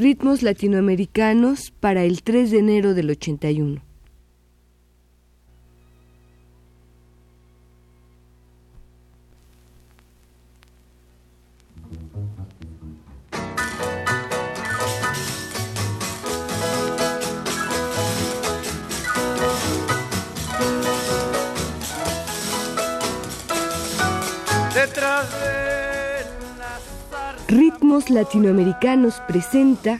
Ritmos latinoamericanos para el 3 de enero del 81. Latinoamericanos presenta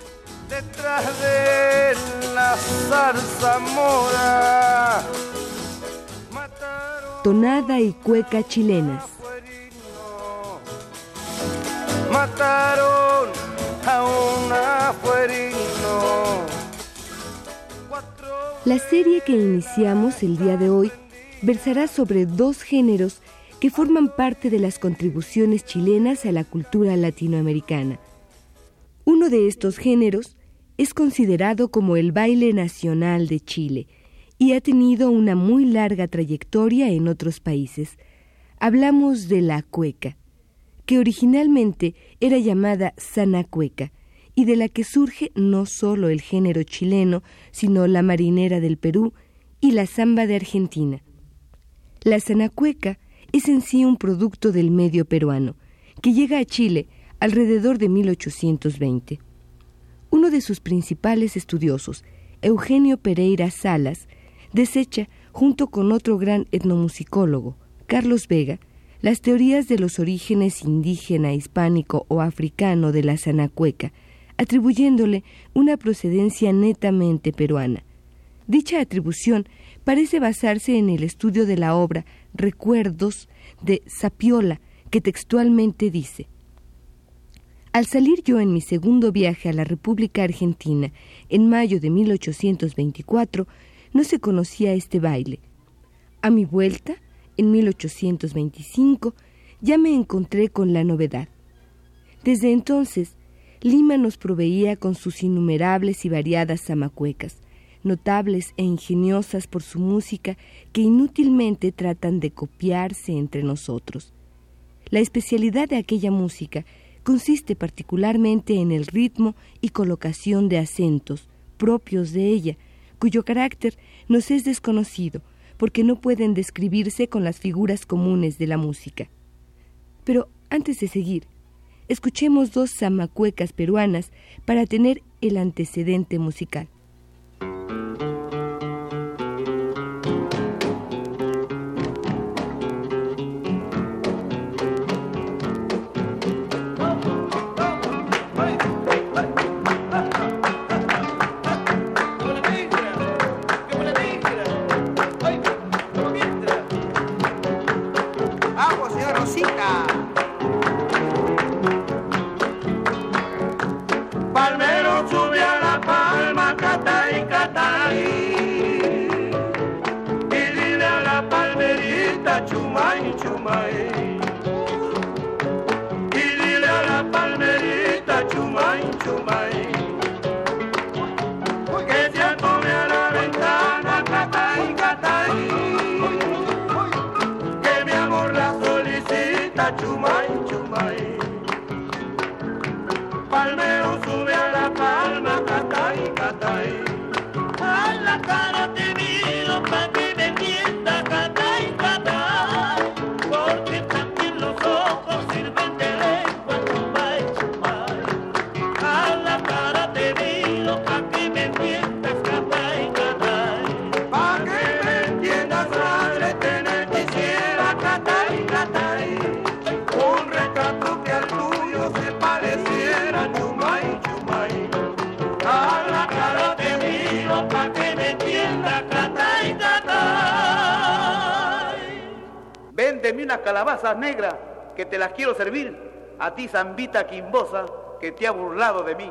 Detrás de la zarza mora Tonada y cueca chilenas. Mataron a un afuerino. La serie que iniciamos el día de hoy versará sobre dos géneros que forman parte de las contribuciones chilenas a la cultura latinoamericana. Uno de estos géneros es considerado como el baile nacional de Chile y ha tenido una muy larga trayectoria en otros países. Hablamos de la cueca, que originalmente era llamada sanacueca y de la que surge no solo el género chileno, sino la marinera del Perú y la samba de Argentina. La sanacueca es en sí un producto del medio peruano, que llega a Chile alrededor de 1820. Uno de sus principales estudiosos, Eugenio Pereira Salas, desecha, junto con otro gran etnomusicólogo, Carlos Vega, las teorías de los orígenes indígena, hispánico o africano de la sanacueca, atribuyéndole una procedencia netamente peruana. Dicha atribución parece basarse en el estudio de la obra Recuerdos de Sapiola, que textualmente dice, Al salir yo en mi segundo viaje a la República Argentina en mayo de 1824, no se conocía este baile. A mi vuelta, en 1825, ya me encontré con la novedad. Desde entonces, Lima nos proveía con sus innumerables y variadas zamacuecas, notables e ingeniosas por su música que inútilmente tratan de copiarse entre nosotros. La especialidad de aquella música consiste particularmente en el ritmo y colocación de acentos propios de ella, cuyo carácter nos es desconocido, porque no pueden describirse con las figuras comunes de la música. Pero antes de seguir, escuchemos dos zamacuecas peruanas para tener el antecedente musical. Negras que te las quiero servir, a ti zambita quimbosa que te ha burlado de mí.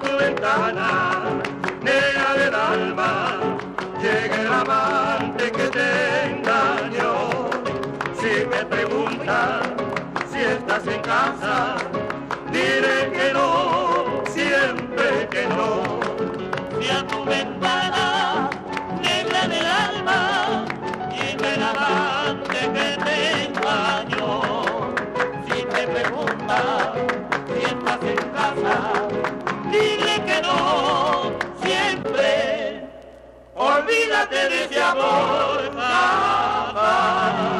tu ventana, nena del alma, llega el amante que te engañó. Si me preguntas si estás en casa, diré que no, siempre que no. Fui a tu ventana. Acuérdate de ese amor. Ah, ah.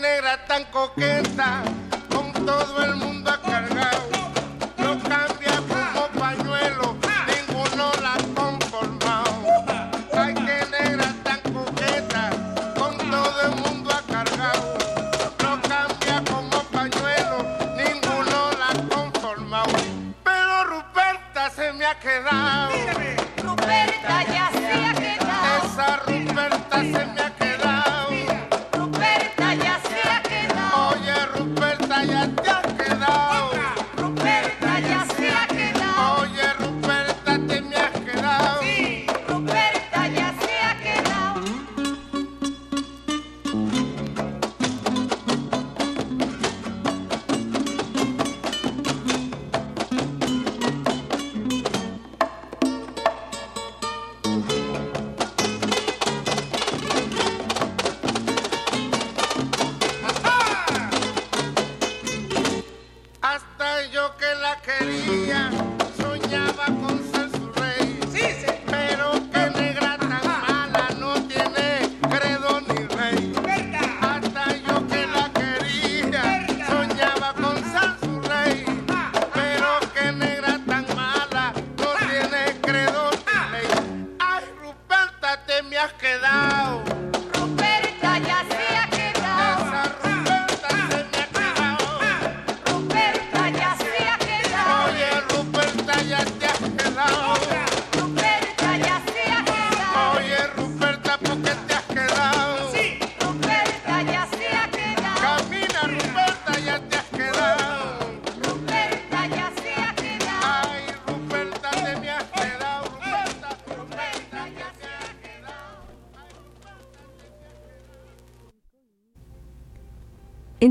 negra tan coqueta, con todo el mundo acá.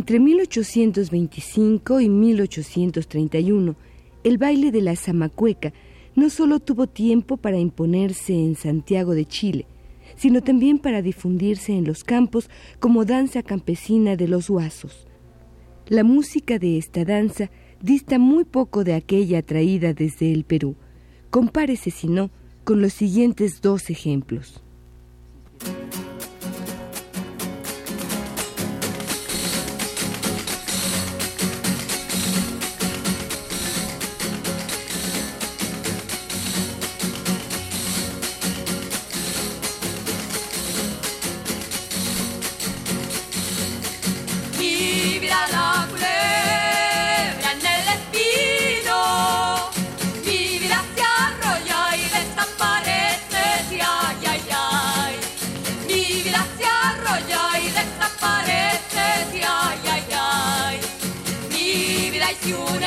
Entre 1825 y 1831, el baile de la Zamacueca no solo tuvo tiempo para imponerse en Santiago de Chile, sino también para difundirse en los campos como danza campesina de los huasos. La música de esta danza dista muy poco de aquella traída desde el Perú. Compárese, si no, con los siguientes dos ejemplos. fiore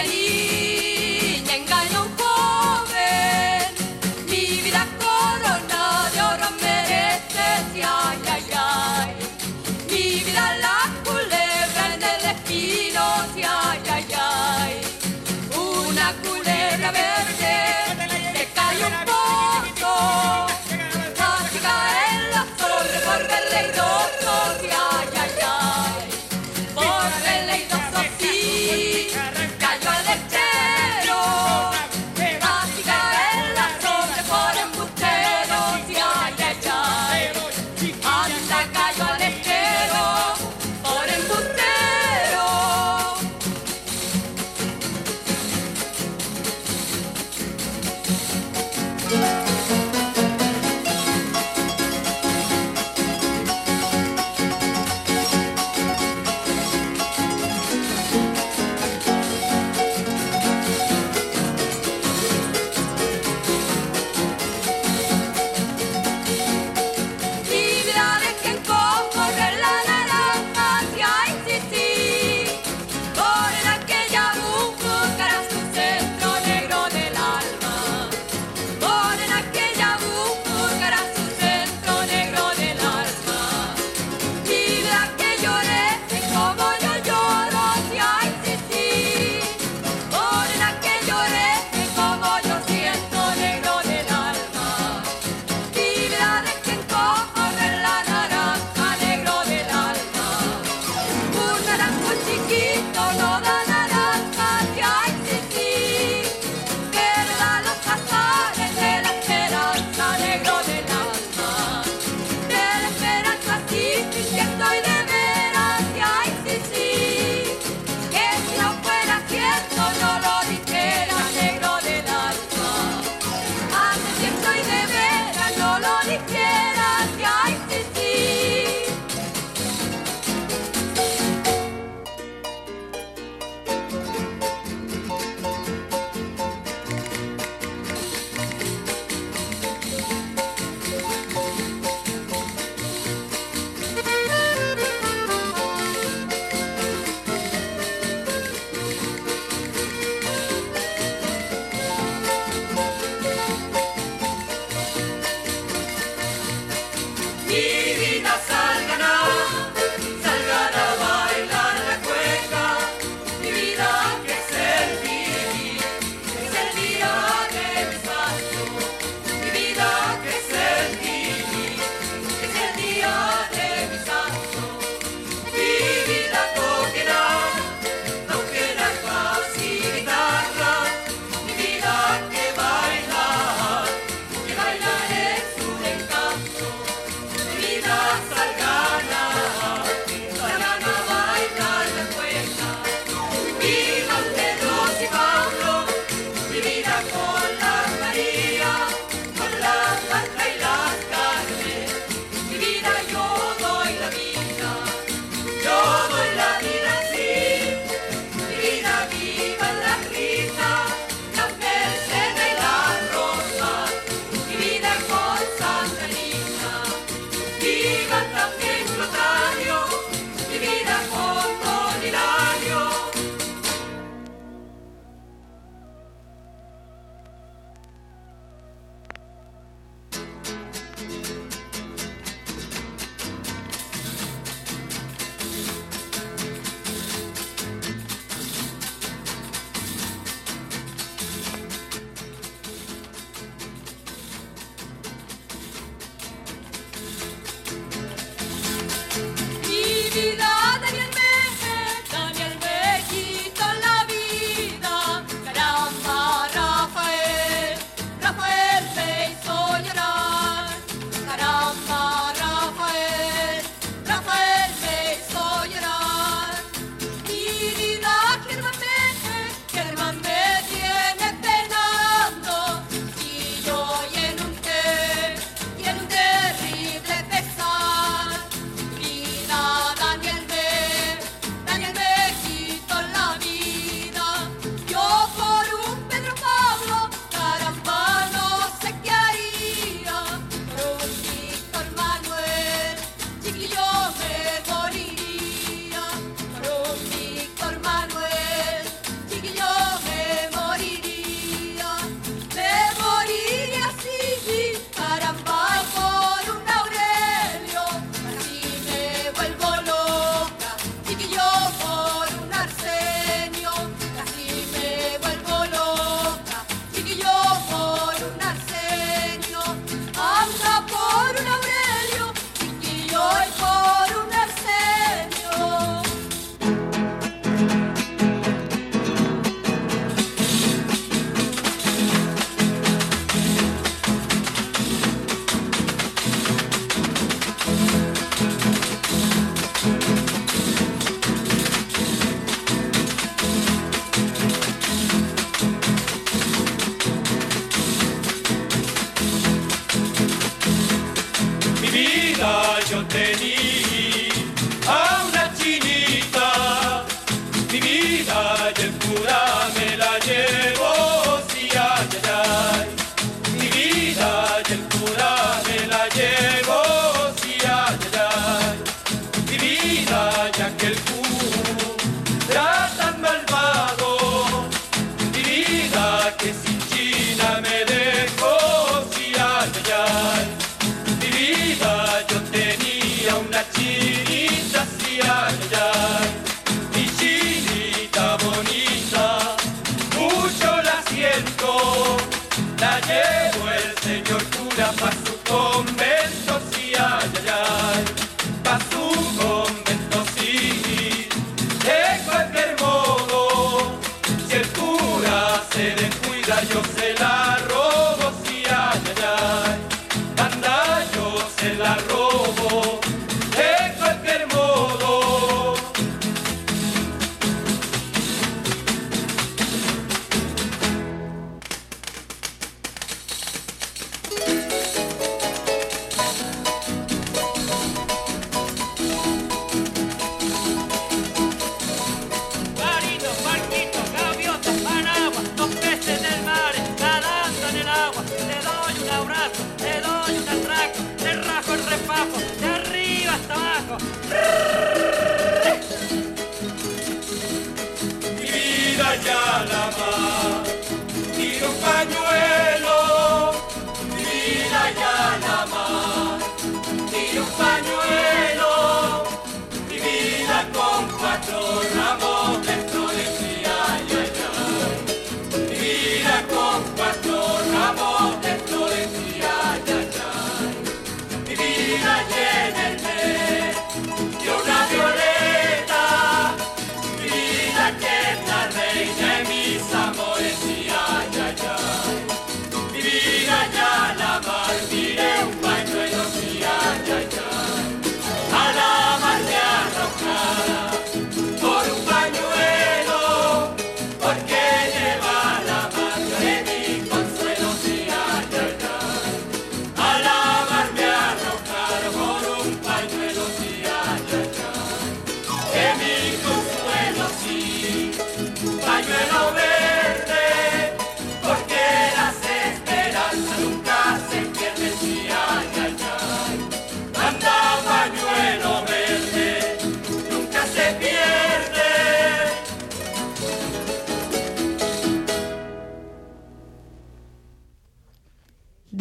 Yalama.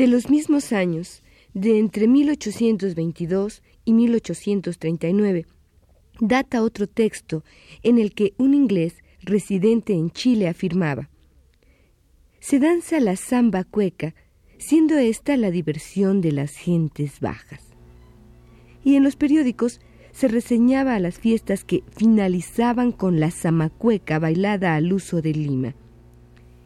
De los mismos años, de entre 1822 y 1839, data otro texto en el que un inglés residente en Chile afirmaba Se danza la samba cueca, siendo esta la diversión de las gentes bajas. Y en los periódicos se reseñaba a las fiestas que finalizaban con la zamacueca bailada al uso de Lima.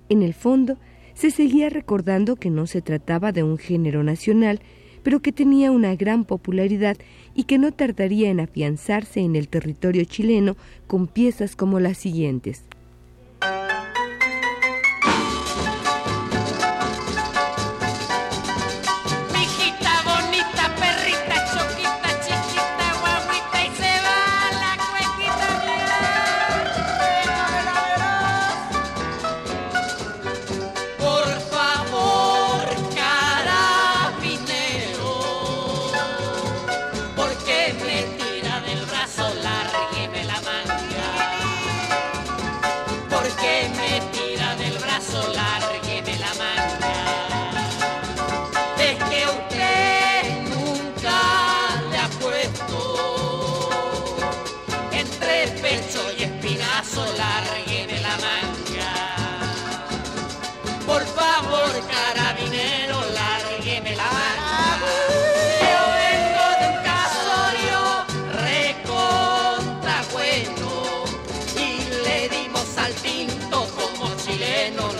En el fondo, se seguía recordando que no se trataba de un género nacional, pero que tenía una gran popularidad y que no tardaría en afianzarse en el territorio chileno con piezas como las siguientes. no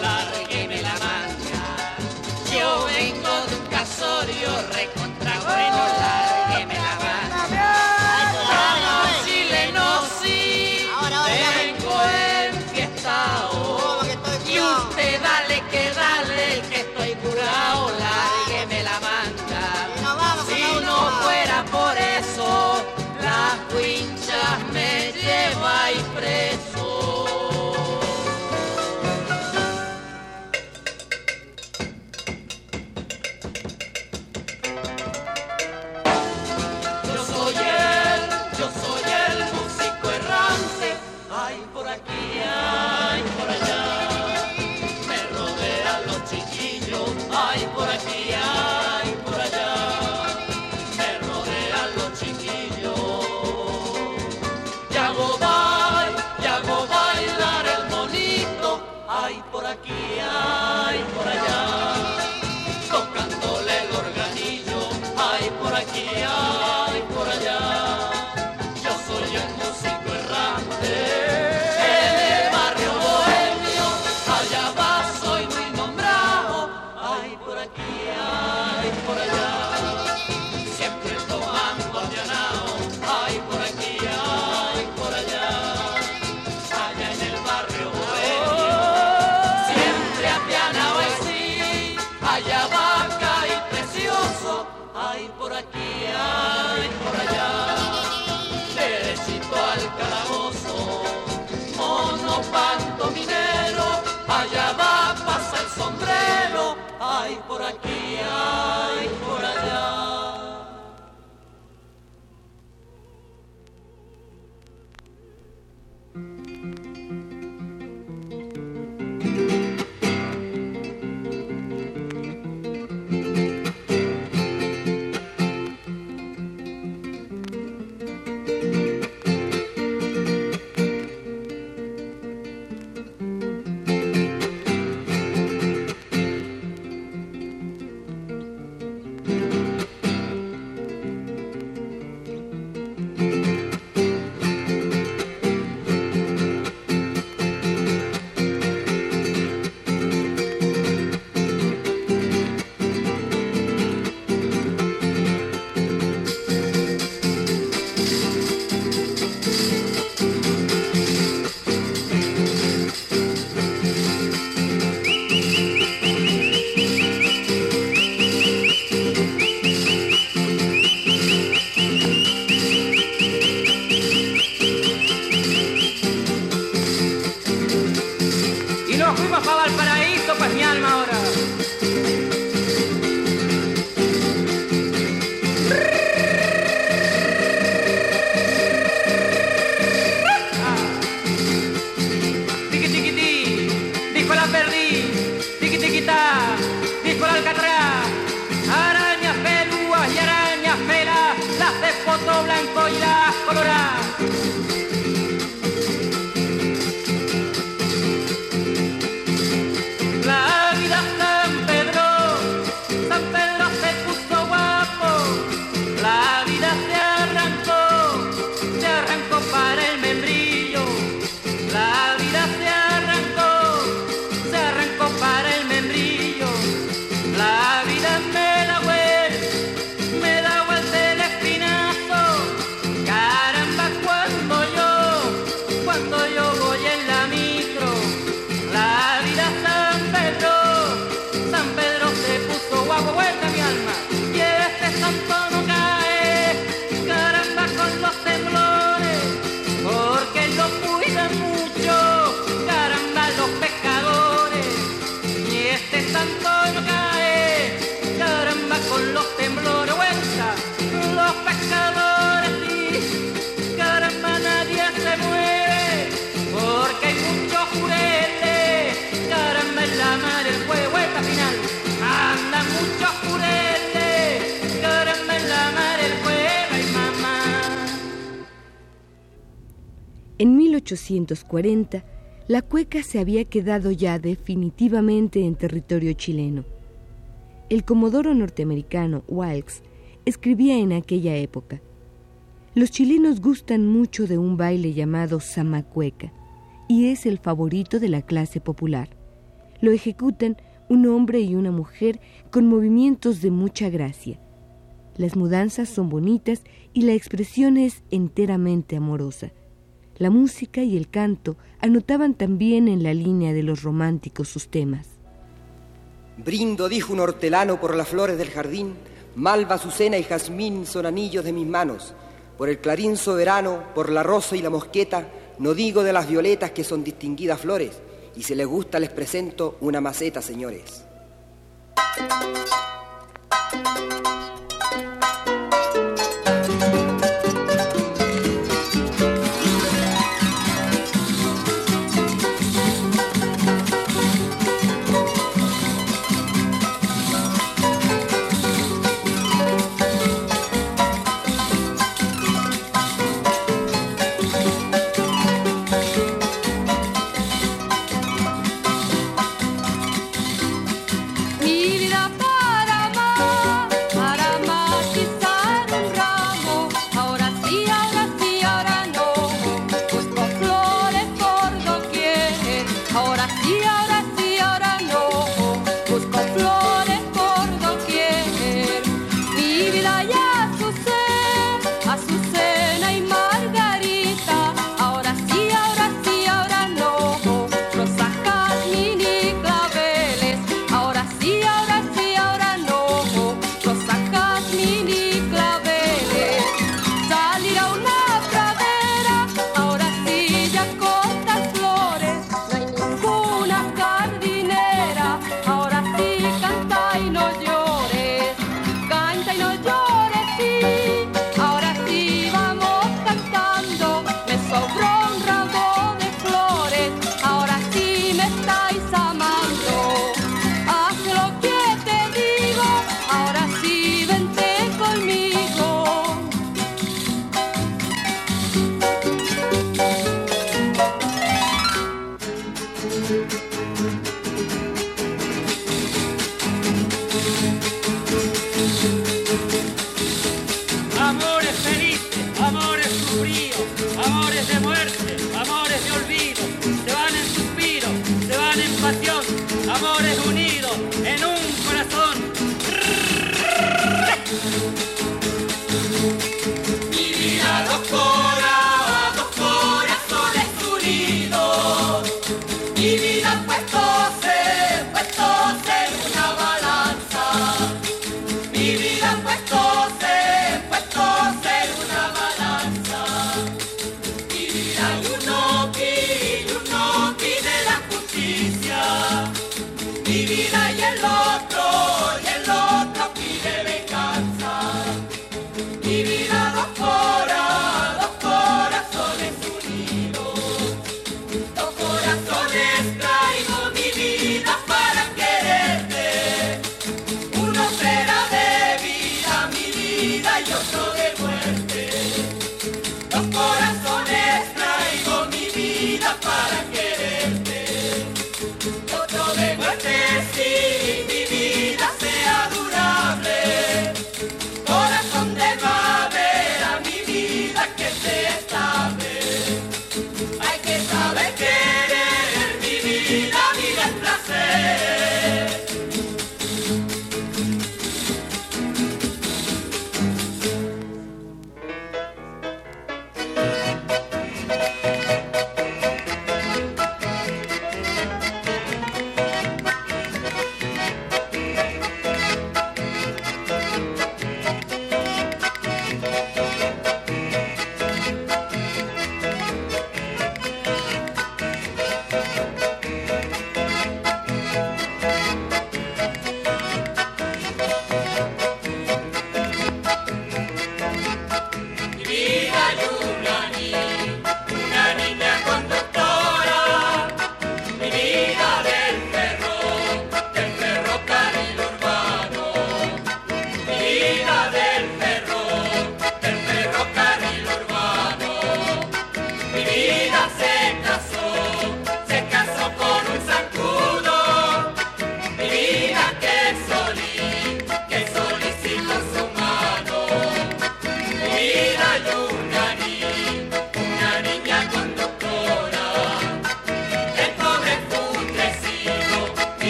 1840, la cueca se había quedado ya definitivamente en territorio chileno. El comodoro norteamericano Wilkes escribía en aquella época, los chilenos gustan mucho de un baile llamado zamacueca y es el favorito de la clase popular. Lo ejecutan un hombre y una mujer con movimientos de mucha gracia. Las mudanzas son bonitas y la expresión es enteramente amorosa. La música y el canto anotaban también en la línea de los románticos sus temas. Brindo, dijo un hortelano, por las flores del jardín, malva, azucena y jazmín son anillos de mis manos. Por el clarín soberano, por la rosa y la mosqueta, no digo de las violetas que son distinguidas flores, y si les gusta les presento una maceta, señores.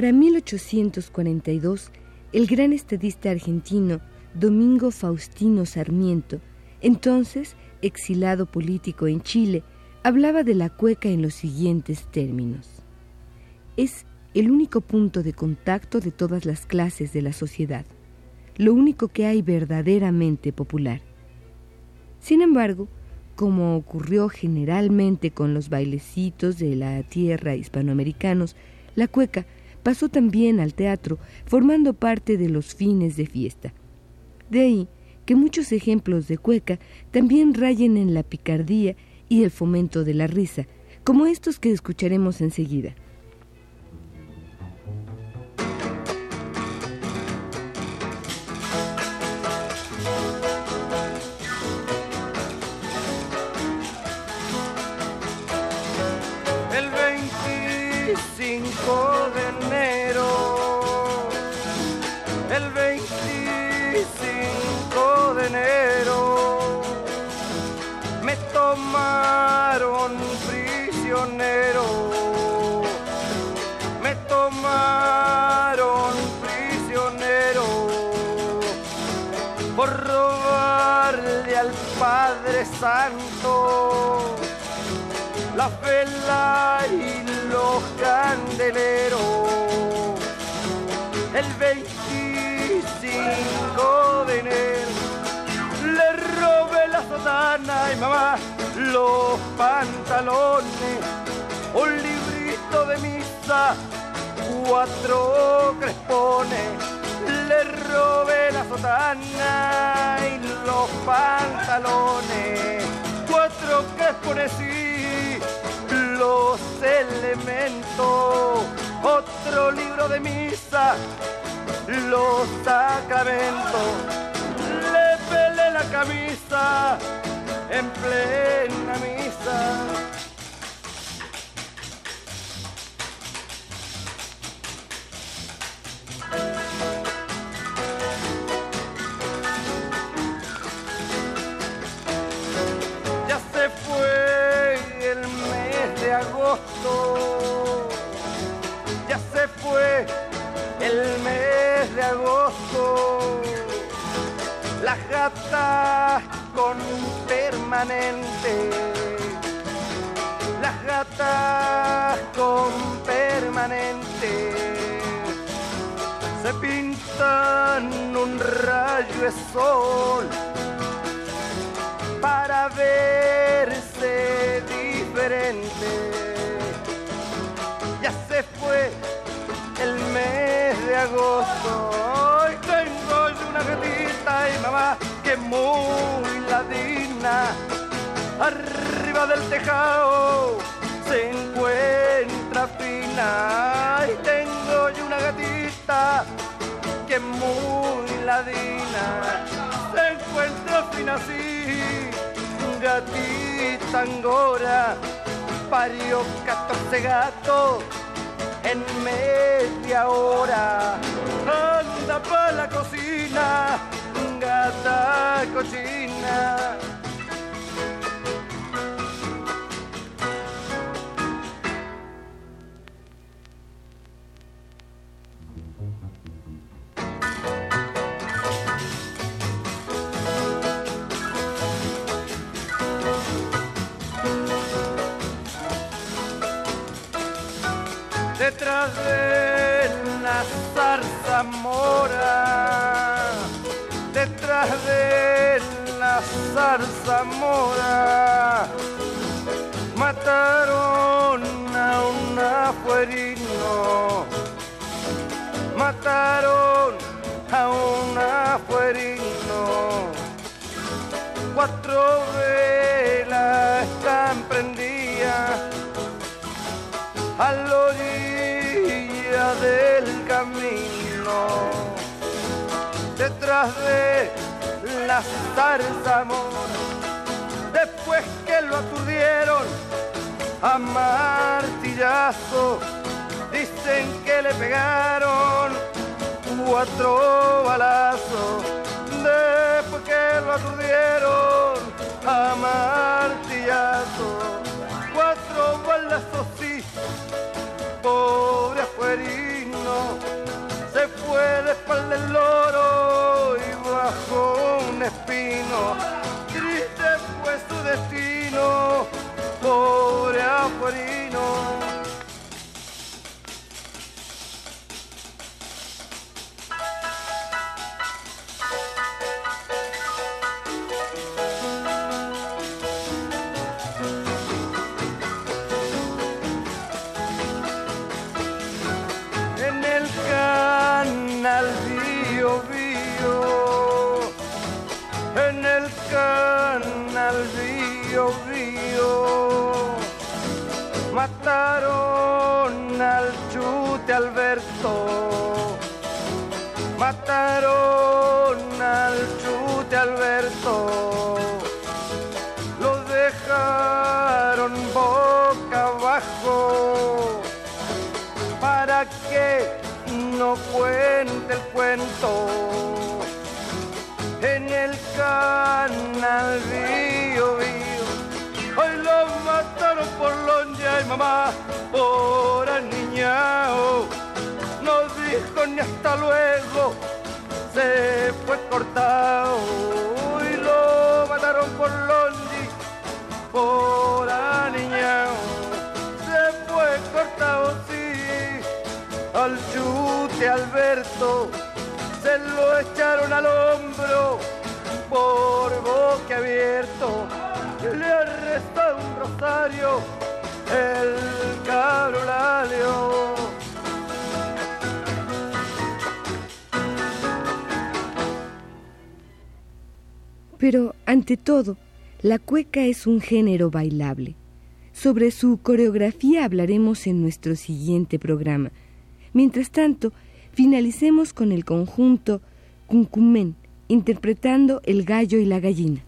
Para 1842, el gran estadista argentino Domingo Faustino Sarmiento, entonces exilado político en Chile, hablaba de la cueca en los siguientes términos. Es el único punto de contacto de todas las clases de la sociedad, lo único que hay verdaderamente popular. Sin embargo, como ocurrió generalmente con los bailecitos de la tierra hispanoamericanos, la cueca pasó también al teatro, formando parte de los fines de fiesta. De ahí que muchos ejemplos de cueca también rayen en la picardía y el fomento de la risa, como estos que escucharemos enseguida. el 25 de enero, me tomaron prisionero, me tomaron prisionero por robarle al Padre Santo la vela y los candeleros. El 25 sotana y mamá los pantalones, un librito de misa, cuatro crespones. Le robé la sotana y los pantalones, cuatro crespones y los elementos, otro libro de misa, los sacramentos, camisa en plena misa. Las gatas con permanente. Las gatas con permanente. Se pintan un rayo de sol para verse diferente. Ya se fue el mes de agosto. Muy ladina. Arriba del tejado se encuentra fina. Y tengo yo una gatita que muy ladina se encuentra fina así, gatita angora, parió 14 gatos en media hora. Anda pa' la cocina, cochina. detrás de la zarza mora, de la zarza mora, mataron a un afuerino, mataron a un afuerino, cuatro velas están prendidas a la orilla del camino, detrás de las amor Después que lo aturdieron a martillazo, dicen que le pegaron cuatro balazos. Después que lo aturdieron a martillazo, cuatro balazos sí, pobre afuerino, se fue de espalda el loro bajo un espino, triste fue su destino, pobre afuerino. Mataron al chute Alberto, mataron al chute Alberto, lo dejaron boca abajo. Para que no cuente el cuento. En el canal mamá, por aniñao. No dijo ni hasta luego, se fue cortado. Y lo mataron por lonji, por aniñao. Se fue cortado, sí, al chute Alberto se lo echaron al hombro por boque abierto. Le arrestó un rosario el. Pero, ante todo, la cueca es un género bailable. Sobre su coreografía hablaremos en nuestro siguiente programa. Mientras tanto, finalicemos con el conjunto Cuncumén, interpretando El gallo y la gallina.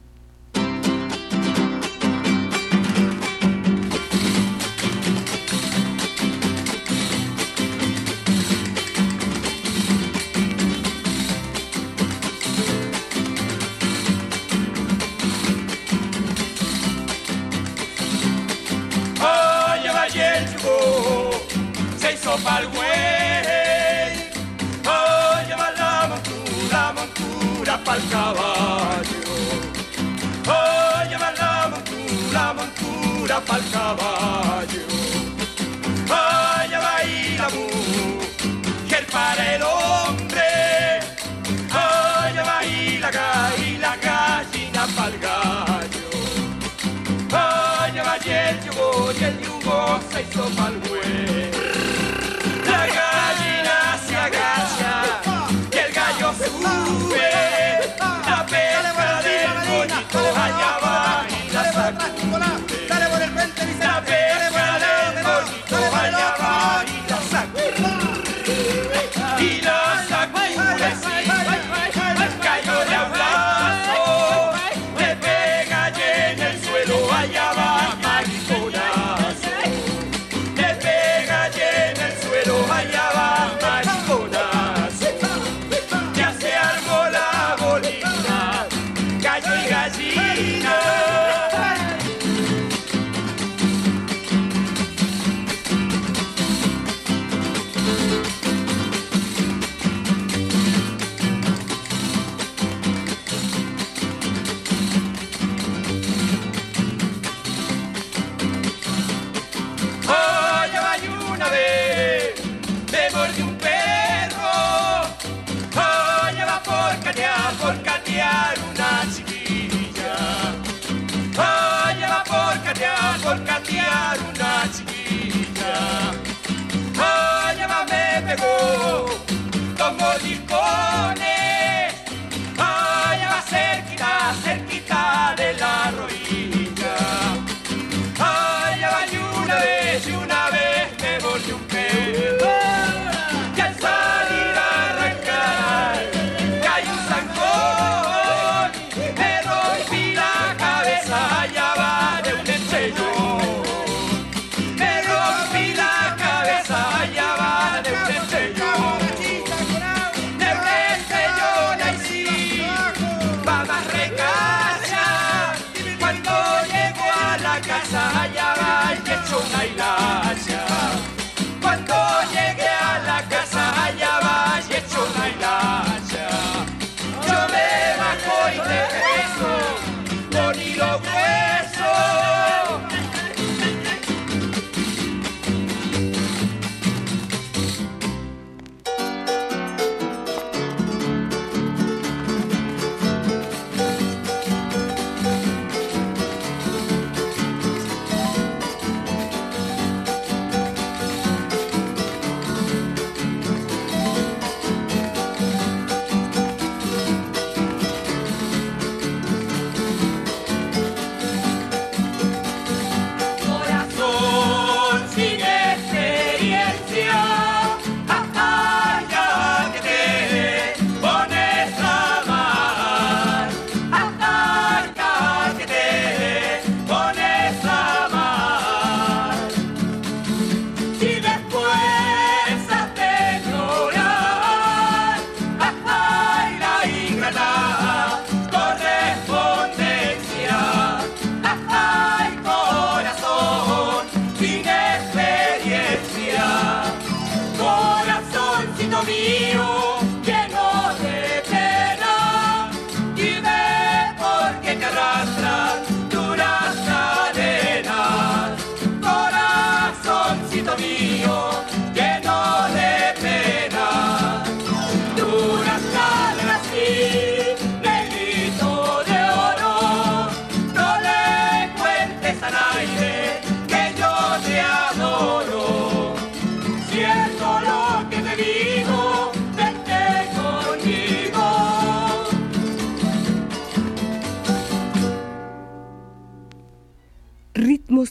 Pa'l güey. Oye, va la montura, montura pa'l caballo. Oye, va la montura, montura pa'l caballo. Oye, va ahí la mujer para el hombre. Oye, va ahí la, ga- y la gallina pa'l gallo. Vaya, vaya el yugo y el yugo se hizo mal güey.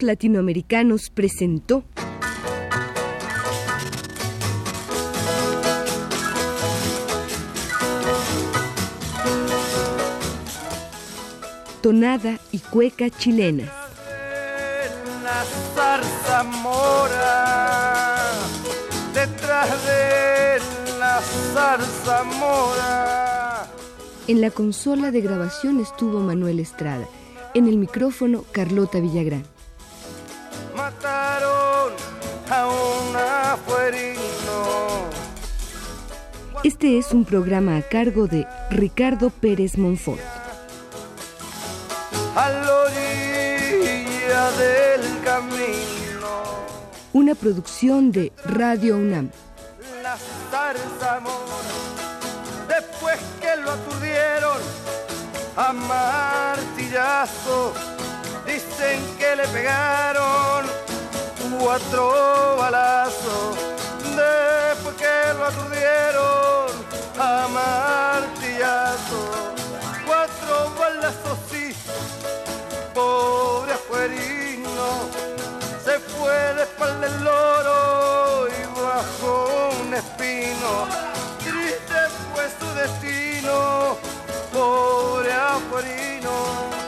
Latinoamericanos presentó Tonada y cueca chilenas. La mora, detrás de la mora. En la consola de grabación estuvo Manuel Estrada. En el micrófono, Carlota Villagrán. Afuerino. Este es un programa a cargo de Ricardo Pérez Monfort. a la orilla del camino. Una producción de Radio UNAM. La zarzamora, después que lo aturdieron a martillazo, dicen que le pegaron cuatro balazos después que lo aturdieron a martillazo. Cuatro balazos, sí, pobre afuerino, se fue de espalda el loro y bajo un espino. Triste fue su destino, pobre afuerino.